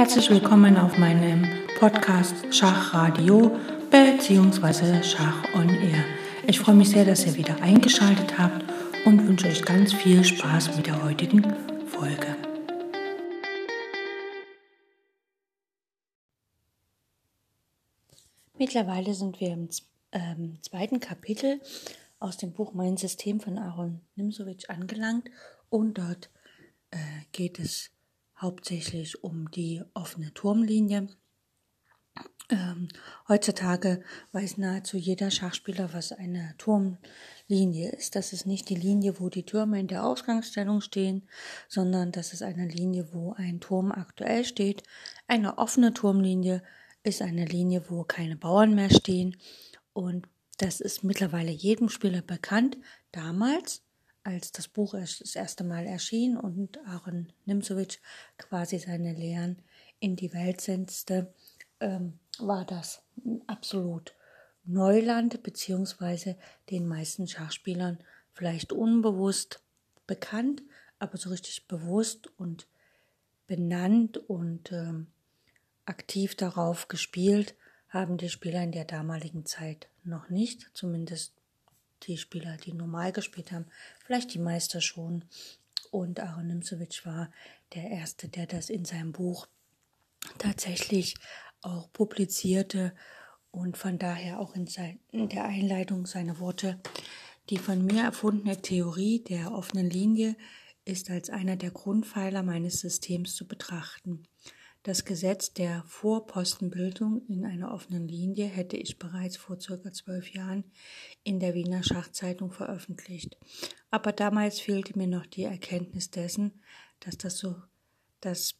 Herzlich willkommen auf meinem Podcast Schachradio bzw. Schach on Air. Ich freue mich sehr, dass ihr wieder eingeschaltet habt und wünsche euch ganz viel Spaß mit der heutigen Folge. Mittlerweile sind wir im ähm, zweiten Kapitel aus dem Buch Mein System von Aaron Nimsowitsch angelangt und dort äh, geht es hauptsächlich um die offene Turmlinie. Ähm, heutzutage weiß nahezu jeder Schachspieler, was eine Turmlinie ist. Das ist nicht die Linie, wo die Türme in der Ausgangsstellung stehen, sondern das ist eine Linie, wo ein Turm aktuell steht. Eine offene Turmlinie ist eine Linie, wo keine Bauern mehr stehen. Und das ist mittlerweile jedem Spieler bekannt. Damals als das Buch das erste Mal erschien und Aaron Nimzowitsch quasi seine Lehren in die Welt setzte, ähm, war das absolut Neuland, beziehungsweise den meisten Schachspielern vielleicht unbewusst bekannt, aber so richtig bewusst und benannt und ähm, aktiv darauf gespielt haben die Spieler in der damaligen Zeit noch nicht, zumindest die Spieler, die normal gespielt haben, vielleicht die Meister schon. Und Aaron Nimzowitsch war der Erste, der das in seinem Buch tatsächlich auch publizierte und von daher auch in, sein, in der Einleitung seine Worte. Die von mir erfundene Theorie der offenen Linie ist als einer der Grundpfeiler meines Systems zu betrachten. Das Gesetz der Vorpostenbildung in einer offenen Linie hätte ich bereits vor circa zwölf Jahren in der Wiener Schachzeitung veröffentlicht. Aber damals fehlte mir noch die Erkenntnis dessen, dass das so das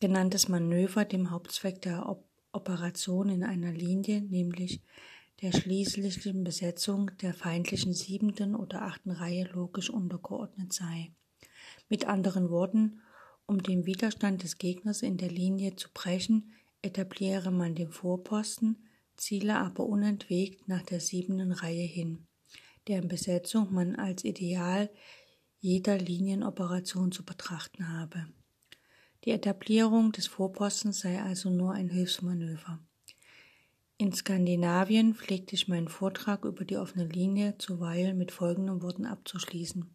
genanntes Manöver dem Hauptzweck der Op Operation in einer Linie, nämlich der schließlichen Besetzung der feindlichen siebenten oder achten Reihe logisch untergeordnet sei. Mit anderen Worten, um den Widerstand des Gegners in der Linie zu brechen, etabliere man den Vorposten, ziele aber unentwegt nach der siebenten Reihe hin, deren Besetzung man als Ideal jeder Linienoperation zu betrachten habe. Die Etablierung des Vorpostens sei also nur ein Hilfsmanöver. In Skandinavien pflegte ich meinen Vortrag über die offene Linie zuweilen mit folgenden Worten abzuschließen.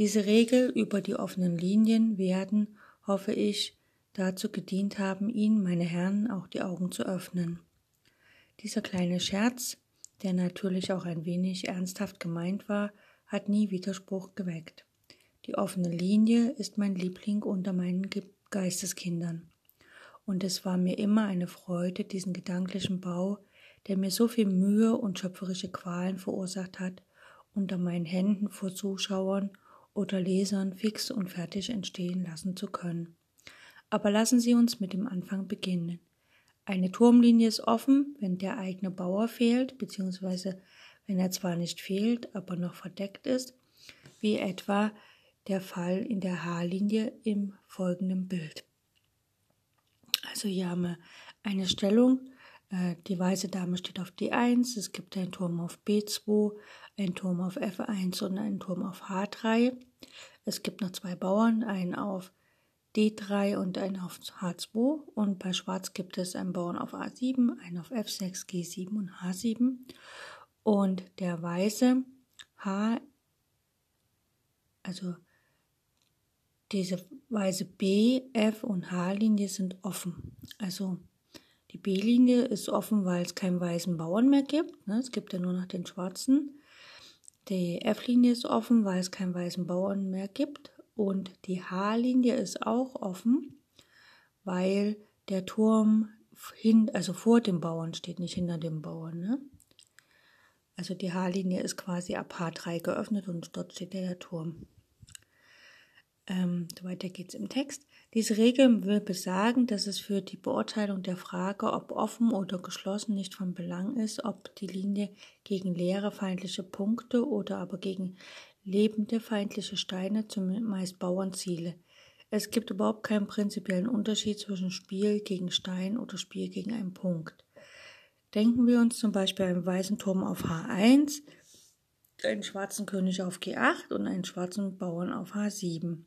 Diese Regel über die offenen Linien werden, hoffe ich, dazu gedient haben, Ihnen, meine Herren, auch die Augen zu öffnen. Dieser kleine Scherz, der natürlich auch ein wenig ernsthaft gemeint war, hat nie Widerspruch geweckt. Die offene Linie ist mein Liebling unter meinen Geisteskindern. Und es war mir immer eine Freude, diesen gedanklichen Bau, der mir so viel Mühe und schöpferische Qualen verursacht hat, unter meinen Händen vor Zuschauern oder Lesern fix und fertig entstehen lassen zu können. Aber lassen Sie uns mit dem Anfang beginnen. Eine Turmlinie ist offen, wenn der eigene Bauer fehlt, beziehungsweise wenn er zwar nicht fehlt, aber noch verdeckt ist, wie etwa der Fall in der Haarlinie im folgenden Bild. Also hier haben wir eine Stellung, äh, die weiße Dame steht auf D1, es gibt einen Turm auf B2, einen Turm auf F1 und einen Turm auf H3. Es gibt noch zwei Bauern, einen auf D3 und einen auf H2 und bei Schwarz gibt es einen Bauern auf A7, einen auf F6, G7 und H7 und der weiße H, also diese weiße B, F und H-Linie sind offen. Also die B-Linie ist offen, weil es keinen weißen Bauern mehr gibt. Ne? Es gibt ja nur noch den schwarzen. Die F-Linie ist offen, weil es keinen weißen Bauern mehr gibt. Und die H-Linie ist auch offen, weil der Turm hin, also vor dem Bauern steht, nicht hinter dem Bauern. Ne? Also die H-Linie ist quasi ab H3 geöffnet und dort steht der Turm. Ähm, weiter geht's im Text. Diese Regel will besagen, dass es für die Beurteilung der Frage, ob offen oder geschlossen, nicht von Belang ist, ob die Linie gegen leere feindliche Punkte oder aber gegen lebende feindliche Steine, zumeist Bauern, ziele. Es gibt überhaupt keinen prinzipiellen Unterschied zwischen Spiel gegen Stein oder Spiel gegen einen Punkt. Denken wir uns zum Beispiel einen weißen Turm auf H1, einen schwarzen König auf G8 und einen schwarzen Bauern auf H7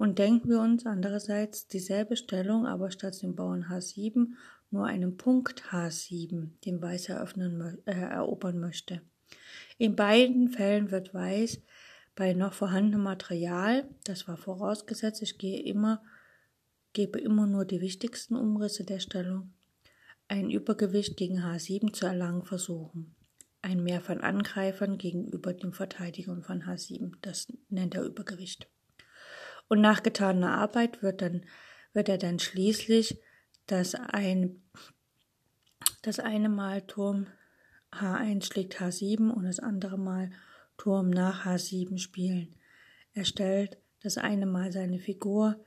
Und denken wir uns andererseits dieselbe Stellung, aber statt dem Bauern H7 nur einen Punkt H7, den Weiß eröffnen, äh, erobern möchte. In beiden Fällen wird Weiß bei noch vorhandenem Material, das war vorausgesetzt, ich gehe immer, gebe immer nur die wichtigsten Umrisse der Stellung, ein Übergewicht gegen H7 zu erlangen versuchen. Ein Mehr von Angreifern gegenüber dem Verteidiger von H7, das nennt er Übergewicht. Und nach getaner Arbeit wird, dann, wird er dann schließlich das, ein, das eine Mal Turm H1 schlägt H7 und das andere Mal Turm nach H7 spielen. Er stellt das eine Mal seine Figur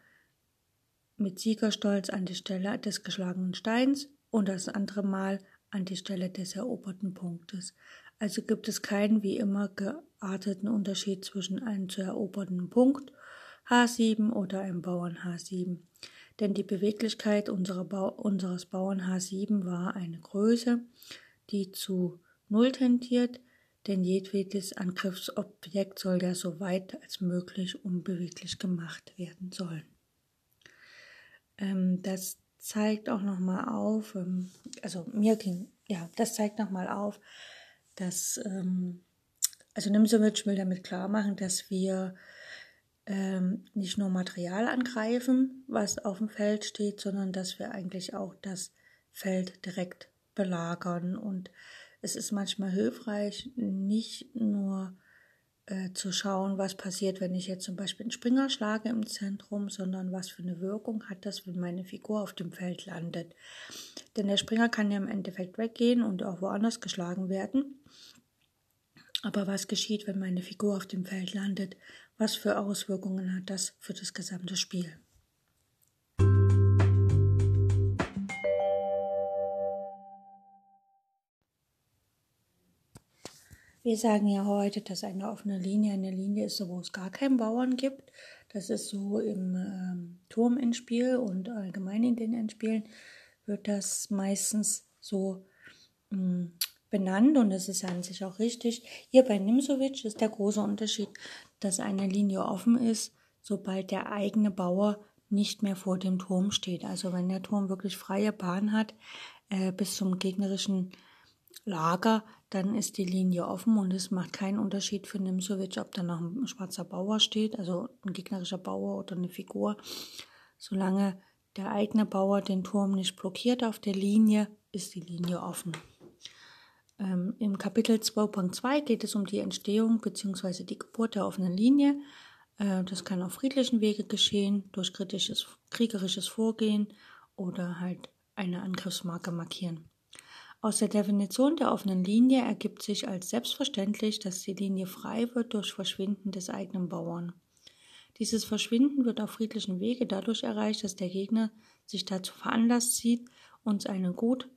mit Siegerstolz an die Stelle des geschlagenen Steins und das andere Mal an die Stelle des eroberten Punktes. Also gibt es keinen wie immer gearteten Unterschied zwischen einem zu erobernden Punkt H7 oder einem Bauern H7. Denn die Beweglichkeit Bau unseres Bauern H7 war eine Größe, die zu Null tendiert, denn jedwedes Angriffsobjekt soll ja so weit als möglich unbeweglich gemacht werden sollen. Ähm, das zeigt auch nochmal auf, ähm, also mir ging, ja, das zeigt nochmal auf, dass, ähm, also Nimsewitsch will damit klar machen, dass wir ähm, nicht nur Material angreifen, was auf dem Feld steht, sondern dass wir eigentlich auch das Feld direkt belagern. Und es ist manchmal hilfreich, nicht nur äh, zu schauen, was passiert, wenn ich jetzt zum Beispiel einen Springer schlage im Zentrum, sondern was für eine Wirkung hat das, wenn meine Figur auf dem Feld landet. Denn der Springer kann ja im Endeffekt weggehen und auch woanders geschlagen werden. Aber was geschieht, wenn meine Figur auf dem Feld landet? Was für Auswirkungen hat das für das gesamte Spiel? Wir sagen ja heute, dass eine offene Linie eine Linie ist, wo es gar keinen Bauern gibt. Das ist so im ähm, Turm-Endspiel und allgemein in den Endspielen wird das meistens so mh, mm, benannt und das ist an sich auch richtig. Hier bei Nimsovic ist der große Unterschied, dass eine Linie offen ist, sobald der eigene Bauer nicht mehr vor dem Turm steht. Also wenn der Turm wirklich freie Bahn hat äh, bis zum gegnerischen Lager, dann ist die Linie offen und es macht keinen Unterschied für Nimsovic, ob da noch ein schwarzer Bauer steht, also ein gegnerischer Bauer oder eine Figur. Solange der eigene Bauer den Turm nicht blockiert auf der Linie, ist die Linie offen. Ähm, Im Kapitel 2.2 geht es um die Entstehung bzw. die Geburt der offenen Linie. Äh, das kann auf friedlichen Wege geschehen, durch kritisches, kriegerisches Vorgehen oder halt eine Angriffsmarke markieren. Aus der Definition der offenen Linie ergibt sich als selbstverständlich, dass die Linie frei wird durch Verschwinden des eigenen Bauern. Dieses Verschwinden wird auf friedlichen Wege dadurch erreicht, dass der Gegner sich dazu veranlasst sieht, uns einen gut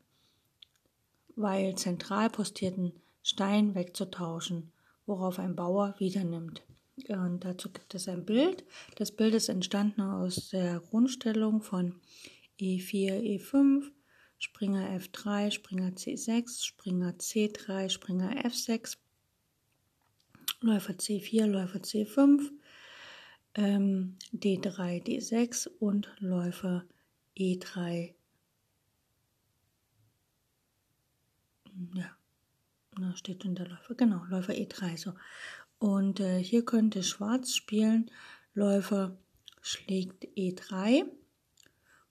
weil zentral postierten Stein wegzutauschen, worauf ein Bauer wieder nimmt. Und dazu gibt es ein Bild. Das Bild ist entstanden aus der Grundstellung von E4, E5, Springer F3, Springer C6, Springer C3, Springer F6, Läufer C4, Läufer C5, ähm, D3, D6 und Läufer E3, ja, da steht in der Läufer, genau, Läufer E3 so. Und äh, hier könnte Schwarz spielen, Läufer schlägt E3,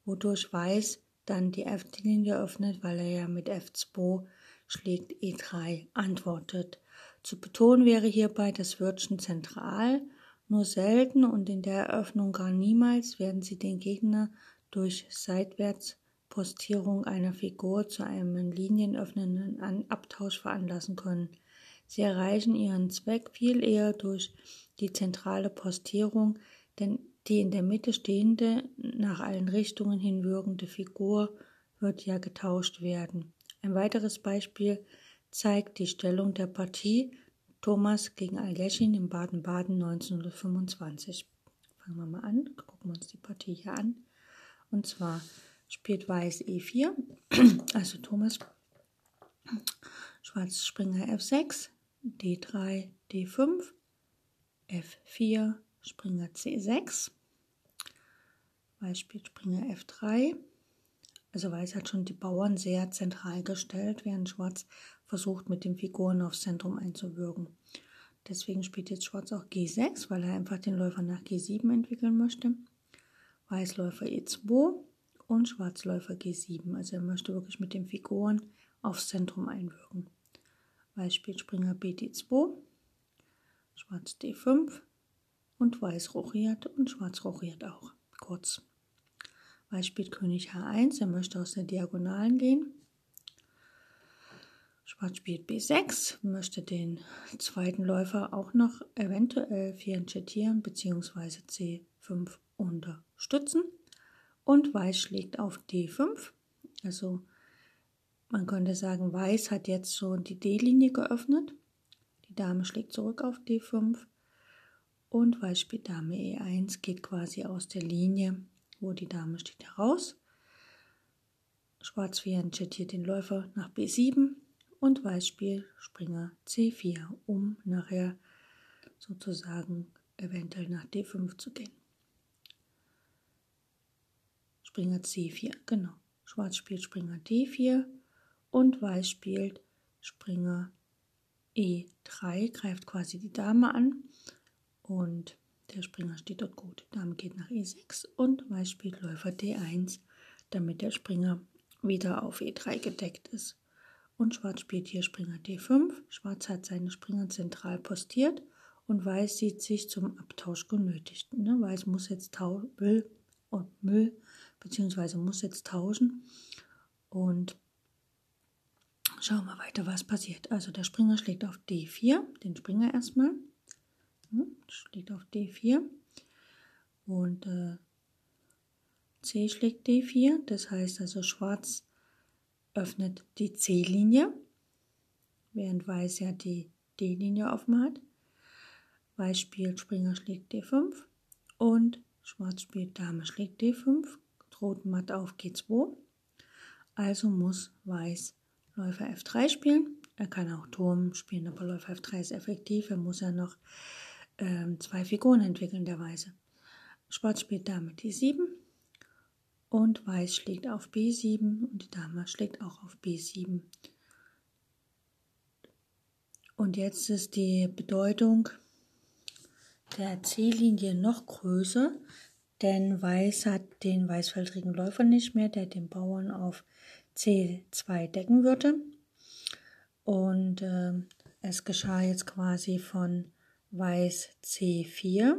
wodurch Weiß dann die F-Linie öffnet, weil er ja mit F2 schlägt E3 antwortet. Zu betonen wäre hierbei das Wörtchen zentral, nur selten und in der Eröffnung gar niemals werden sie den Gegner durch seitwärts Postierung einer Figur zu einem linienöffnenden Abtausch veranlassen können. Sie erreichen ihren Zweck viel eher durch die zentrale Postierung, denn die in der Mitte stehende, nach allen Richtungen hin wirkende Figur wird ja getauscht werden. Ein weiteres Beispiel zeigt die Stellung der Partie Thomas gegen Aljeschin in Baden-Baden 1925. Fangen wir mal an, gucken wir uns die Partie hier an. Und zwar spielt Weiß E4, also Thomas, Schwarz Springer F6, D3, D5, F4, Springer C6, Beispiel Springer F3. Also Weiß hat schon die Bauern sehr zentral gestellt, während Schwarz versucht, mit den Figuren aufs Zentrum einzuwirken. Deswegen spielt jetzt Schwarz auch G6, weil er einfach den Läufer nach G7 entwickeln möchte. Weiß Läufer E2 und Schwarz Läufer G7. Also er möchte wirklich mit den Figuren aufs Zentrum einwirken. Weiß spielt Springer BD2, Schwarz D5 und Weiß rochiert und Schwarz rochiert auch. Kurz. Weiß spielt König H1, er möchte aus der Diagonalen gehen. Schwarz spielt B6, möchte den zweiten Läufer auch noch eventuell fianchettieren bzw. C5 unterstützen. Und Weiß schlägt auf D5. Also man könnte sagen, Weiß hat jetzt so die D-Linie geöffnet. Die Dame schlägt zurück auf D5. Und Weiß spielt Dame E1, geht quasi aus der Linie wo die Dame steht, heraus. Schwarz fianchettiert den Läufer nach B7 und Weiß spielt Springer C4, um nachher sozusagen eventuell nach D5 zu gehen. Springer C4, genau. Schwarz spielt Springer D4 und Weiß spielt Springer E3, greift quasi die Dame an und der Springer steht dort gut. Dame geht nach E6 und Weiß spielt Läufer D1, damit der Springer wieder auf E3 gedeckt ist. Und Schwarz spielt hier Springer D5. Schwarz hat seine Springer zentral postiert und Weiß sieht sich zum Abtausch genötigt. Ne? Weiß muss jetzt will und Müll, beziehungsweise muss jetzt tauschen. Und schauen wir weiter, was passiert. Also der Springer schlägt auf D4, den Springer erstmal. Schlägt auf D4 und äh, C schlägt D4, das heißt also Schwarz öffnet die C-Linie, während Weiß ja die D-Linie offen hat. Weiß spielt Springer schlägt D5 und Schwarz spielt Dame schlägt D5, droht matt auf G2. Also muss Weiß Läufer F3 spielen. Er kann auch Turm spielen, aber Läufer F3 ist effektiv. Er muss ja noch ähm, zwei Figuren entwickeln, der Weiße. Schwarz spielt Dame D7 und Weiß schlägt auf B7 und die Dame schlägt auch auf B7. Und jetzt ist die Bedeutung der C-Linie noch größer, denn Weiß hat den weißfeldrigen Läufer nicht mehr, der den Bauern auf C2 decken würde. Und äh, es geschah jetzt quasi von Weiß C4,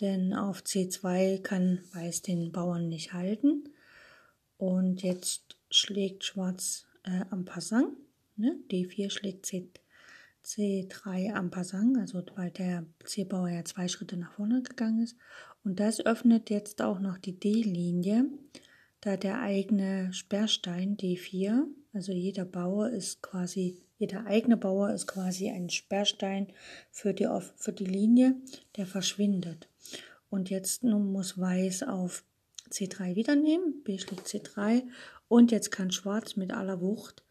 denn auf C2 kann Weiß den Bauern nicht halten. Und jetzt schlägt Schwarz äh, am Passant. Ne? D4 schlägt C, C3 am Passant, also weil der C-Bauer ja zwei Schritte nach vorne gegangen ist. Und das öffnet jetzt auch noch die D-Linie, da der eigene Sperrstein D4, also jeder Bauer ist quasi jeder eigene Bauer ist quasi ein Sperrstein für die, für die Linie, der verschwindet. Und jetzt nun muss Weiß auf C3 wieder nehmen, B schlägt C3 und jetzt kann Schwarz mit aller Wucht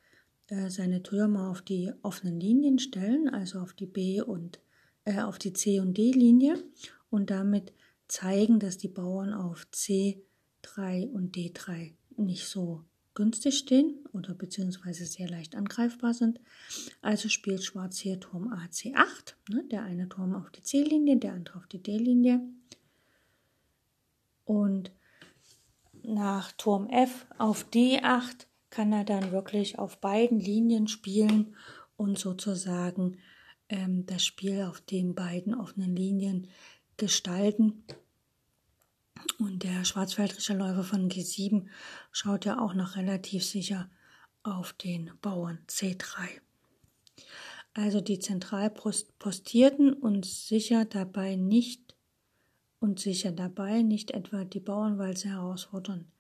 äh, seine Türme auf die offenen Linien stellen, also auf die B und äh, auf die C und D Linie und damit zeigen, dass die Bauern auf C3 und D3 nicht so günstig stehen oder beziehungsweise sehr leicht angreifbar sind. Also spielt Schwarz hier Turm AC8, ne, der eine Turm auf die C-Linie, der andere auf die D-Linie. Und nach Turm F auf D8 kann er dann wirklich auf beiden Linien spielen und sozusagen ähm, das Spiel auf den beiden offenen Linien gestalten. Und der schwarzwaldrische Läufer von G7 schaut ja auch noch relativ sicher auf den Bauern C3. Also die zentral postierten und sicher dabei nicht und sicher dabei nicht etwa die Bauernwalze herausfordern.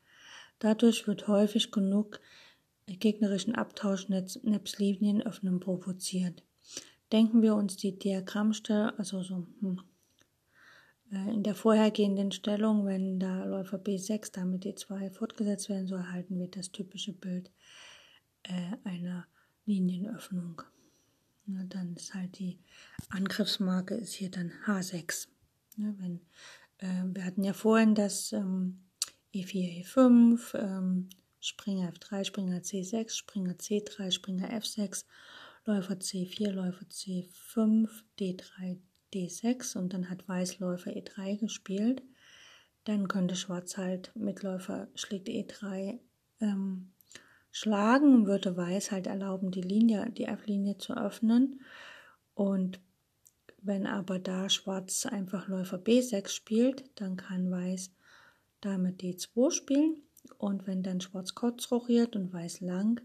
Dadurch wird häufig genug gegnerischen Abtausch nebst Linienöffnung provoziert. Denken wir uns die Diagrammstelle, also so hm, äh, in der vorhergehenden Stellung, wenn da Läufer B6 damit D2 fortgesetzt werden soll, erhalten wir das typische Bild äh, einer Linienöffnung. Na, dann ist halt die Angriffsmarke ist hier dann H6. Ne, wenn äh, wir hatten ja vorhin das ähm, E4, E5, ähm, Springer F3, Springer C6, Springer C3, Springer F6, Läufer C4, Läufer C5, D3, D6 und dann hat Weiß Läufer E3 gespielt. Dann könnte Schwarz halt mit Läufer schlägt E3 ähm, schlagen und würde Weiß halt erlauben, die Linie, die F-Linie zu öffnen. Und wenn aber da Schwarz einfach Läufer B6 spielt, dann kann Weiß damit D2 spielen. Und wenn dann Schwarz kurz rochiert und Weiß lang,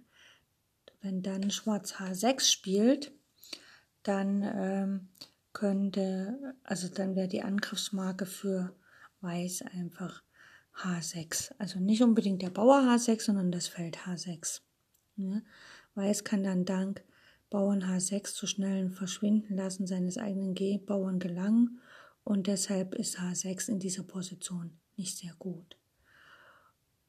wenn dann Schwarz H6 spielt, dann ähm, könnte, also dann wäre die Angriffsmarke für Weiß einfach H6. Also nicht unbedingt der Bauer H6, sondern das Feld H6. Ja? Weiß kann dann dank Bauern H6 zu schnellen Verschwinden lassen seines eigenen G-Bauern gelangen und deshalb ist H6 in dieser Position nicht sehr gut.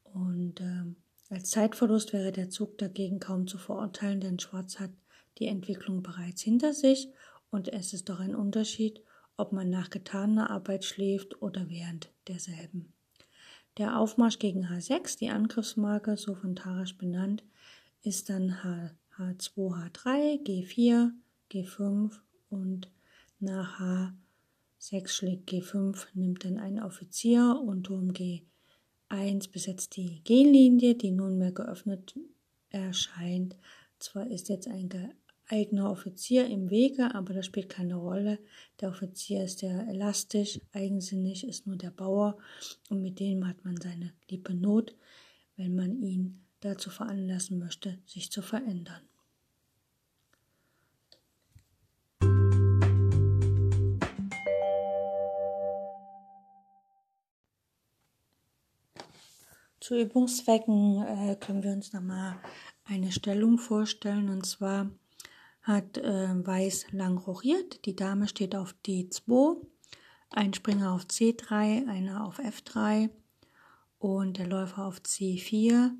Und äh, als Zeitverlust wäre der Zug dagegen kaum zu verurteilen, denn Schwarz hat die Entwicklung bereits hinter sich und es ist doch ein Unterschied, ob man nach getaner Arbeit schläft oder während derselben. Der Aufmarsch gegen H6, die Angriffsmarke, so von Tarasch benannt, ist dann H, H2, H3, G4, G5 und nach H6 schlägt G5, nimmt dann ein Offizier und Turm G1 besetzt die G-Linie, die nunmehr geöffnet erscheint. Zwar ist jetzt ein eigener Offizier im Wege, aber das spielt keine Rolle. Der Offizier ist sehr elastisch, eigensinnig ist nur der Bauer und mit dem hat man seine liebe Not, wenn man ihn dazu veranlassen möchte, sich zu verändern. Zu Übungszwecken äh, können wir uns nochmal eine Stellung vorstellen und zwar hat äh, Weiß lang rochiert. Die Dame steht auf D2, ein Springer auf C3, einer auf F3 und der Läufer auf C4.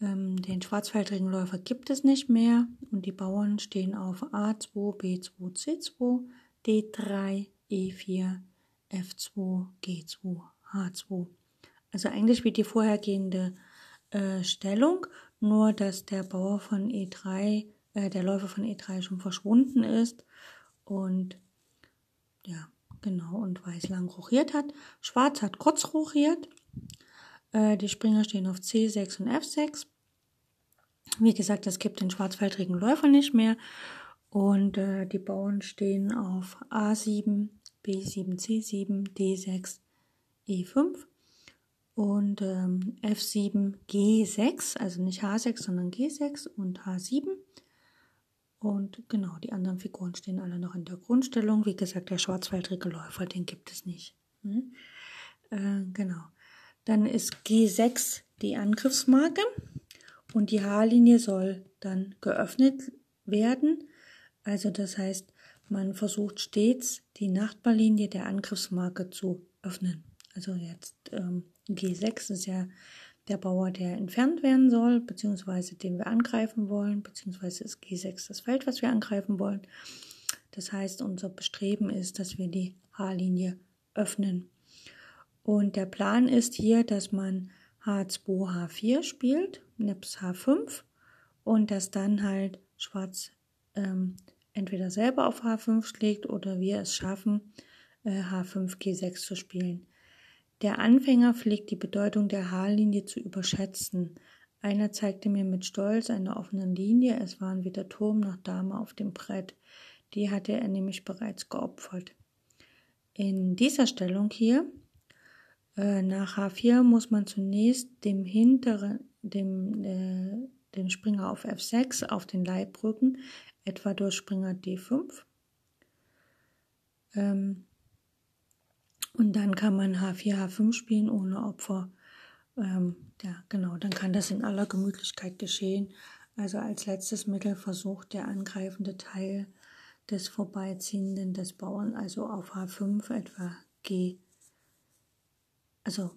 Ähm, den schwarzfeldrigen Läufer gibt es nicht mehr und die Bauern stehen auf A2, B2, C2, D3, E4, F2, G2, H2. Also eigentlich wie die vorhergehende äh, Stellung, nur dass der Bauer von E3 äh, der Läufer von E3 schon verschwunden ist und ja, genau, und Weiß lang rochiert hat. Schwarz hat kurz rochiert. Äh, die Springer stehen auf C6 und F6. Wie gesagt, es gibt den schwarzfeldrigen Läufer nicht mehr. Und äh, die Bauern stehen auf A7, B7, C7, D6, E5 und ähm, F7, G6, also nicht H6, sondern G6 und H7. Und genau, die anderen Figuren stehen alle noch in der Grundstellung. Wie gesagt, der schwarzwaldrige Läufer, den gibt es nicht. Hm? Äh, genau. Dann ist G6 die Angriffsmarke und die H-Linie soll dann geöffnet werden. Also das heißt, man versucht stets die Nachbarlinie der Angriffsmarke zu öffnen. Also jetzt ähm, G6 ist ja der Bauer, der entfernt werden soll, beziehungsweise den wir angreifen wollen, beziehungsweise ist G6 das Feld, was wir angreifen wollen. Das heißt, unser Bestreben ist, dass wir die H-Linie öffnen. Und der Plan ist hier, dass man H2, H4 spielt, Nips H5 und dass dann halt Schwarz ähm, entweder selber auf H5 schlägt oder wir es schaffen, äh, H5, G6 zu spielen. Der Anfänger pflegt die Bedeutung der Haarlinie zu überschätzen. Einer zeigte mir mit Stolz eine offene Linie, es waren weder Turm noch Dame auf dem Brett. Die hatte er nämlich bereits geopfert. In dieser Stellung hier, äh, nach H4, muss man zunächst dem hinteren, dem, äh, den Springer auf F6 auf den Leib rücken, etwa durch Springer D5. Ähm, und dann kann man H4, H5 spielen ohne Opfer. Ähm, ja, genau, dann kann das in aller Gemütlichkeit geschehen. Also als letztes Mittel versucht der angreifende Teil des Vorbeiziehenden des Bauern, also auf H5 etwa G. Also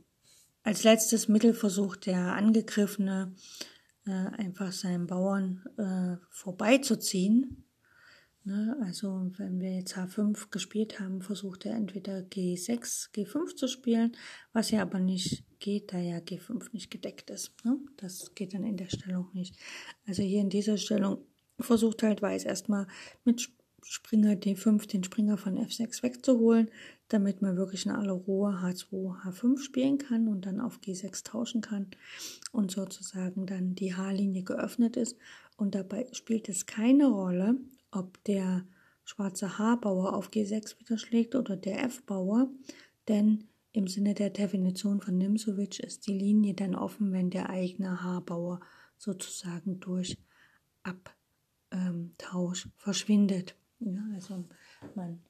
als letztes Mittel versucht der Angegriffene äh, einfach seinen Bauern äh, vorbeizuziehen Ne? Also wenn wir jetzt H5 gespielt haben, versucht er entweder G6, G5 zu spielen, was ja aber nicht geht, da ja G5 nicht gedeckt ist. Ne? Das geht dann in der Stellung nicht. Also hier in dieser Stellung versucht halt Weiß erstmal mit Springer D5 den Springer von F6 wegzuholen, damit man wirklich in aller Ruhe H2, H5 spielen kann und dann auf G6 tauschen kann und sozusagen dann die H-Linie geöffnet ist. Und dabei spielt es keine Rolle, ob der schwarze H-Bauer auf G6 wieder schlägt oder der F-Bauer, denn im Sinne der Definition von Nimzowitsch ist die Linie dann offen, wenn der eigene H-Bauer sozusagen durch Abtausch verschwindet. Ja, also man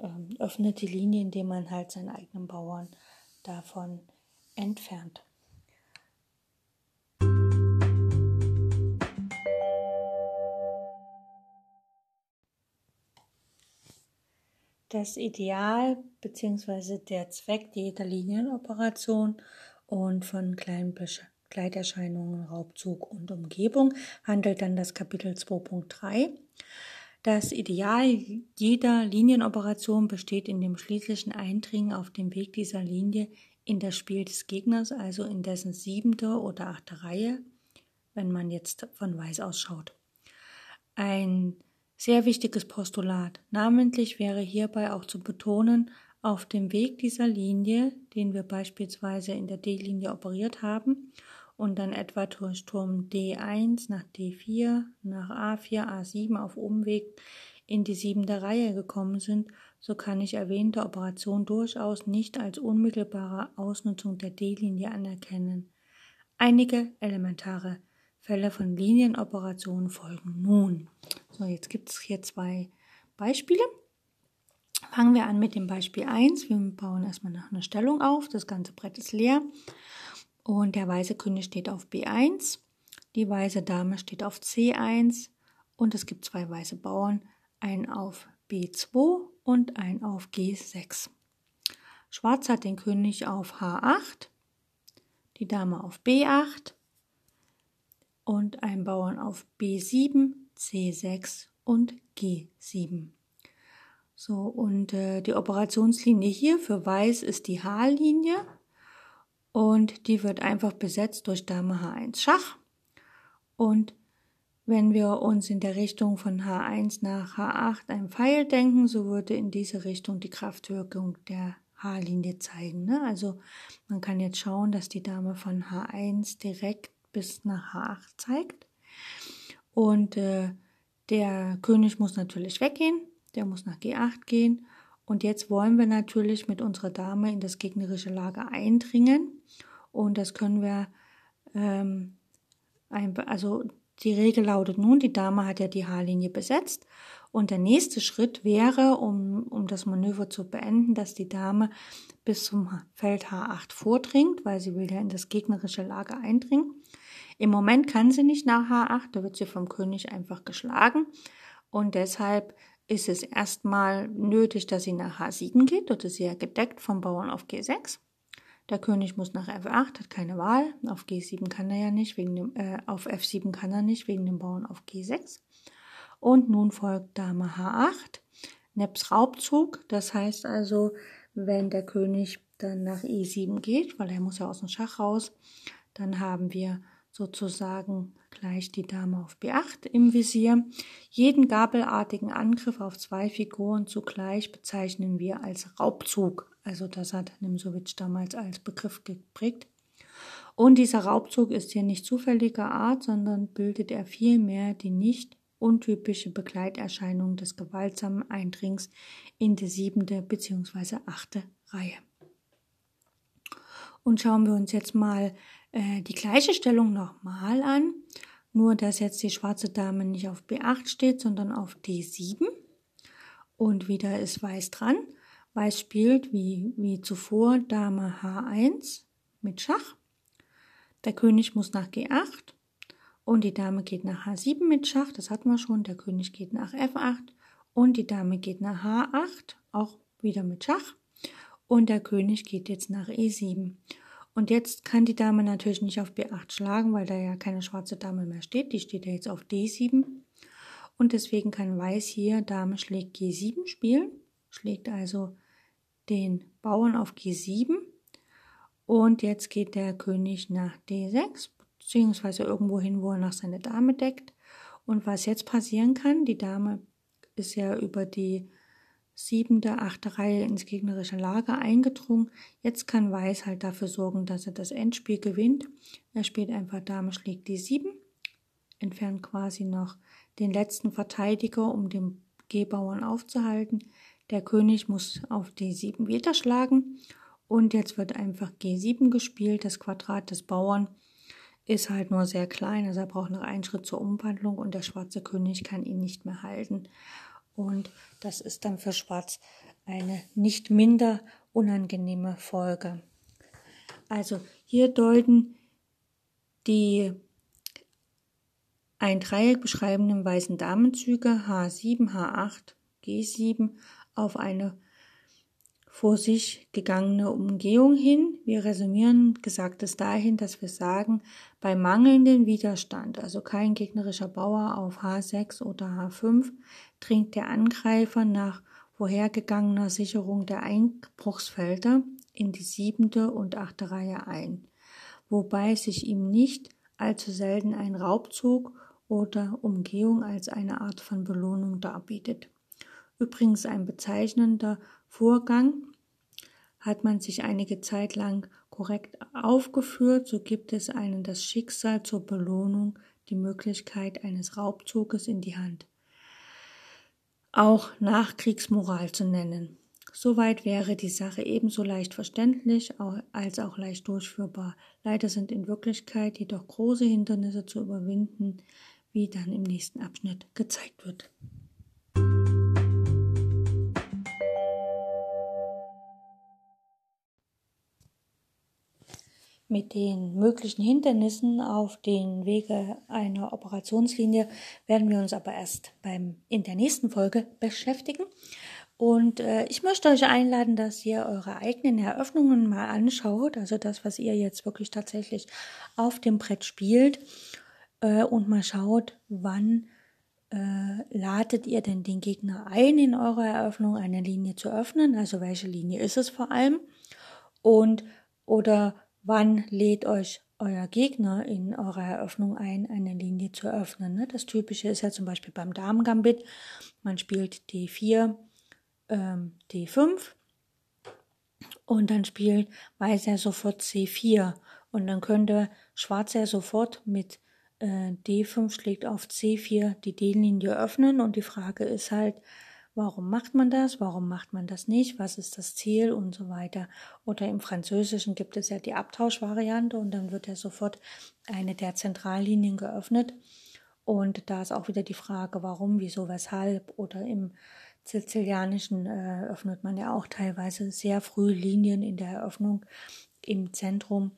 ähm, öffnet die Linie, indem man halt seinen eigenen Bauern davon entfernt. Das Ideal bzw. der Zweck jeder Linienoperation und von kleinen Begleiterscheinungen, Raubzug und Umgebung handelt dann das Kapitel 2.3. Das Ideal jeder Linienoperation besteht in dem schließlichen Eindringen auf dem Weg dieser Linie in das Spiel des Gegners, also in dessen siebente oder achte Reihe, wenn man jetzt von Weiß ausschaut. Ein sehr wichtiges Postulat. Namentlich wäre hierbei auch zu betonen, auf dem Weg dieser Linie, den wir beispielsweise in der D-Linie operiert haben, und dann etwa durch Turm D1 nach D4, nach A4, A7 auf Umweg in die siebente Reihe gekommen sind, so kann ich erwähnte Operation durchaus nicht als unmittelbare Ausnutzung der D-Linie anerkennen. Einige elementare Fälle von Linienoperationen folgen nun. So, jetzt gibt es hier zwei Beispiele. Fangen wir an mit dem Beispiel 1. Wir bauen erstmal nach einer Stellung auf. Das ganze Brett ist leer. Und der weiße König steht auf B1, die weiße Dame steht auf C1 und es gibt zwei weiße Bauern, einen auf B2 und einen auf G6. Schwarz hat den König auf H8, die Dame auf B8 und einen Bauern auf B7, C6 und G7. So, und äh, die Operationslinie hier für Weiß ist die H-Linie und die wird einfach besetzt durch Dame H1 Schach. Und wenn wir uns in der Richtung von H1 nach H8 ein Pfeil denken, so würde in diese Richtung die Kraftwirkung der H-Linie zeigen. Ne? Also man kann jetzt schauen, dass die Dame von H1 direkt bis nach H8 zeigt. Und äh, der König muss natürlich weggehen, der muss nach G8 gehen und jetzt wollen wir natürlich mit unserer Dame in das gegnerische Lager eindringen. Und das können wir, ähm, ein, also die Regel lautet nun, die Dame hat ja die H-Linie besetzt. Und der nächste Schritt wäre, um, um das Manöver zu beenden, dass die Dame bis zum Feld H8 vordringt, weil sie will ja in das gegnerische Lager eindringen. Im Moment kann sie nicht nach H8, da wird sie vom König einfach geschlagen. Und deshalb ist es erstmal nötig, dass sie nach H7 geht. Dort ist sie ja gedeckt vom Bauern auf G6. Der König muss nach F8, hat keine Wahl. Auf G7 kann er ja nicht, wegen dem, äh, auf F7 kann er nicht, wegen dem Bauern auf G6. Und nun folgt Dame H8, Neps Raubzug. Das heißt also, wenn der König dann nach E7 geht, weil er muss ja aus dem Schach raus, dann haben wir sozusagen gleich die Dame auf B8 im Visier. Jeden gabelartigen Angriff auf zwei Figuren zugleich bezeichnen wir als Raubzug. Also das hat Nimsowitsch damals als Begriff geprägt. Und dieser Raubzug ist hier nicht zufälliger Art, sondern bildet er vielmehr die nicht untypische Begleiterscheinung des gewaltsamen Eindrings in die siebente bzw. achte Reihe. Und schauen wir uns jetzt mal äh, die gleiche Stellung nochmal an, nur dass jetzt die schwarze Dame nicht auf B8 steht, sondern auf D7. Und wieder ist Weiß dran. Weiß spielt wie, wie zuvor Dame H1 mit Schach. Der König muss nach G8 und die Dame geht nach H7 mit Schach, das hatten wir schon. Der König geht nach F8 und die Dame geht nach H8, auch wieder mit Schach. Und der König geht jetzt nach E7. Und jetzt kann die Dame natürlich nicht auf B8 schlagen, weil da ja keine schwarze Dame mehr steht. Die steht ja jetzt auf D7. und deswegen kann Weiß hier Dame schlägt G7 spielen, schlägt also den Bauern auf G7 und jetzt geht der König nach D6, beziehungsweise irgendwo hin, wo er nach seine Dame deckt. Und was jetzt passieren kann, die Dame ist ja über die siebente, achte Reihe ins gegnerische Lager eingedrungen. Jetzt kann Weiß halt dafür sorgen, dass er das Endspiel gewinnt. Er spielt einfach Dame schlägt die sieben, entfernt quasi noch den letzten Verteidiger, um den G-Bauern aufzuhalten. Der König muss auf die sieben wieder schlagen und jetzt wird einfach G7 gespielt. Das Quadrat des Bauern ist halt nur sehr klein, also er braucht noch einen Schritt zur Umwandlung und der schwarze König kann ihn nicht mehr halten. Und das ist dann für Schwarz eine nicht minder unangenehme Folge. Also hier deuten die ein Dreieck beschreibenden weißen Damenzüge H7, H8, G7 auf eine vor sich gegangene Umgehung hin. Wir resümieren Gesagtes dahin, dass wir sagen, bei mangelndem Widerstand, also kein gegnerischer Bauer auf H6 oder H5, dringt der Angreifer nach vorhergegangener Sicherung der Einbruchsfelder in die siebente und achte Reihe ein, wobei sich ihm nicht allzu selten ein Raubzug oder Umgehung als eine Art von Belohnung darbietet. Übrigens ein bezeichnender Vorgang. Hat man sich einige Zeit lang korrekt aufgeführt, so gibt es einen das Schicksal zur Belohnung die Möglichkeit eines Raubzuges in die Hand. Auch Nachkriegsmoral zu nennen. Soweit wäre die Sache ebenso leicht verständlich als auch leicht durchführbar. Leider sind in Wirklichkeit jedoch große Hindernisse zu überwinden, wie dann im nächsten Abschnitt gezeigt wird. Mit den möglichen Hindernissen auf den Wege einer Operationslinie werden wir uns aber erst beim, in der nächsten Folge beschäftigen. Und äh, ich möchte euch einladen, dass ihr eure eigenen Eröffnungen mal anschaut, also das, was ihr jetzt wirklich tatsächlich auf dem Brett spielt äh, und mal schaut, wann äh, ladet ihr denn den Gegner ein, in eurer Eröffnung eine Linie zu öffnen, also welche Linie ist es vor allem und oder wann lädt euch euer Gegner in eurer Eröffnung ein, eine Linie zu öffnen. Ne? Das Typische ist ja zum Beispiel beim Damengambit, man spielt D4, ähm, D5 und dann spielt Weiß ja sofort C4 und dann könnte Schwarz ja sofort mit äh, D5 schlägt auf C4 die D-Linie öffnen und die Frage ist halt, Warum macht man das? Warum macht man das nicht? Was ist das Ziel und so weiter? Oder im Französischen gibt es ja die Abtauschvariante und dann wird ja sofort eine der Zentrallinien geöffnet. Und da ist auch wieder die Frage, warum, wieso, weshalb. Oder im Sizilianischen äh, öffnet man ja auch teilweise sehr früh Linien in der Eröffnung im Zentrum.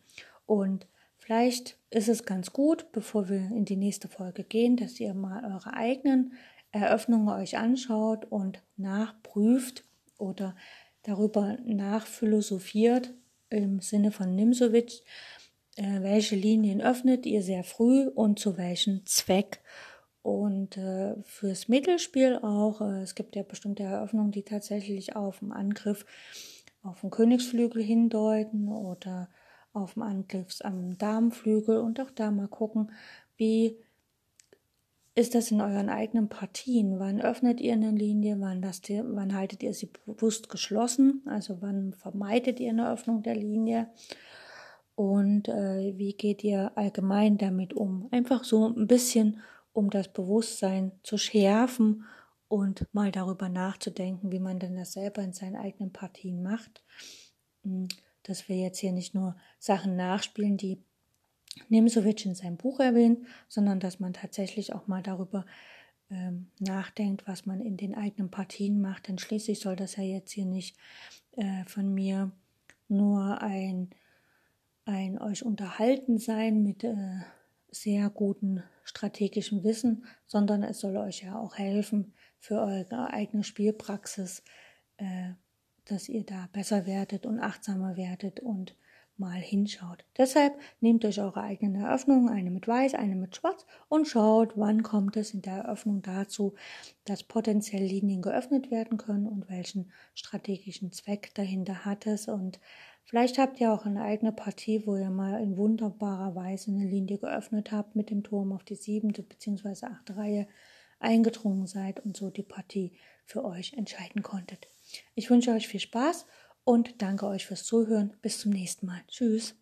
Und vielleicht ist es ganz gut, bevor wir in die nächste Folge gehen, dass ihr mal eure eigenen Eröffnungen euch anschaut und nachprüft oder darüber nachphilosophiert im Sinne von Nimsowitsch, äh, welche Linien öffnet ihr sehr früh und zu welchem Zweck. Und äh, fürs Mittelspiel auch, äh, es gibt ja bestimmte Eröffnungen, die tatsächlich auf den Angriff auf den Königsflügel hindeuten oder auf den Angriff am Darmflügel und auch da mal gucken, wie ist das in euren eigenen Partien? Wann öffnet ihr eine Linie? Wann, lasst ihr, wann haltet ihr sie bewusst geschlossen? Also wann vermeidet ihr eine Öffnung der Linie? Und äh, wie geht ihr allgemein damit um? Einfach so ein bisschen, um das Bewusstsein zu schärfen und mal darüber nachzudenken, wie man denn das selber in seinen eigenen Partien macht. Hm, dass wir jetzt hier nicht nur Sachen nachspielen, die Nimsowitsch in seinem Buch erwähnt, sondern dass man tatsächlich auch mal darüber ähm, nachdenkt, was man in den eigenen Partien macht. Denn schließlich soll das ja jetzt hier nicht äh, von mir nur ein, ein euch unterhalten sein mit äh, sehr gutem strategischem Wissen, sondern es soll euch ja auch helfen für eure eigene Spielpraxis, äh, dass ihr da besser werdet und achtsamer werdet und mal hinschaut. Deshalb nehmt euch eure eigenen Eröffnungen, eine mit Weiß, eine mit Schwarz und schaut, wann kommt es in der Eröffnung dazu, dass potenziell Linien geöffnet werden können und welchen strategischen Zweck dahinter hat es. Und vielleicht habt ihr auch eine eigene Partie, wo ihr mal in wunderbarer Weise eine Linie geöffnet habt mit dem Turm auf die siebente bzw. achte Reihe eingedrungen seid und so die Partie für euch entscheiden konntet. Ich wünsche euch viel Spaß und danke euch fürs Zuhören. Bis zum nächsten Mal. Tschüss.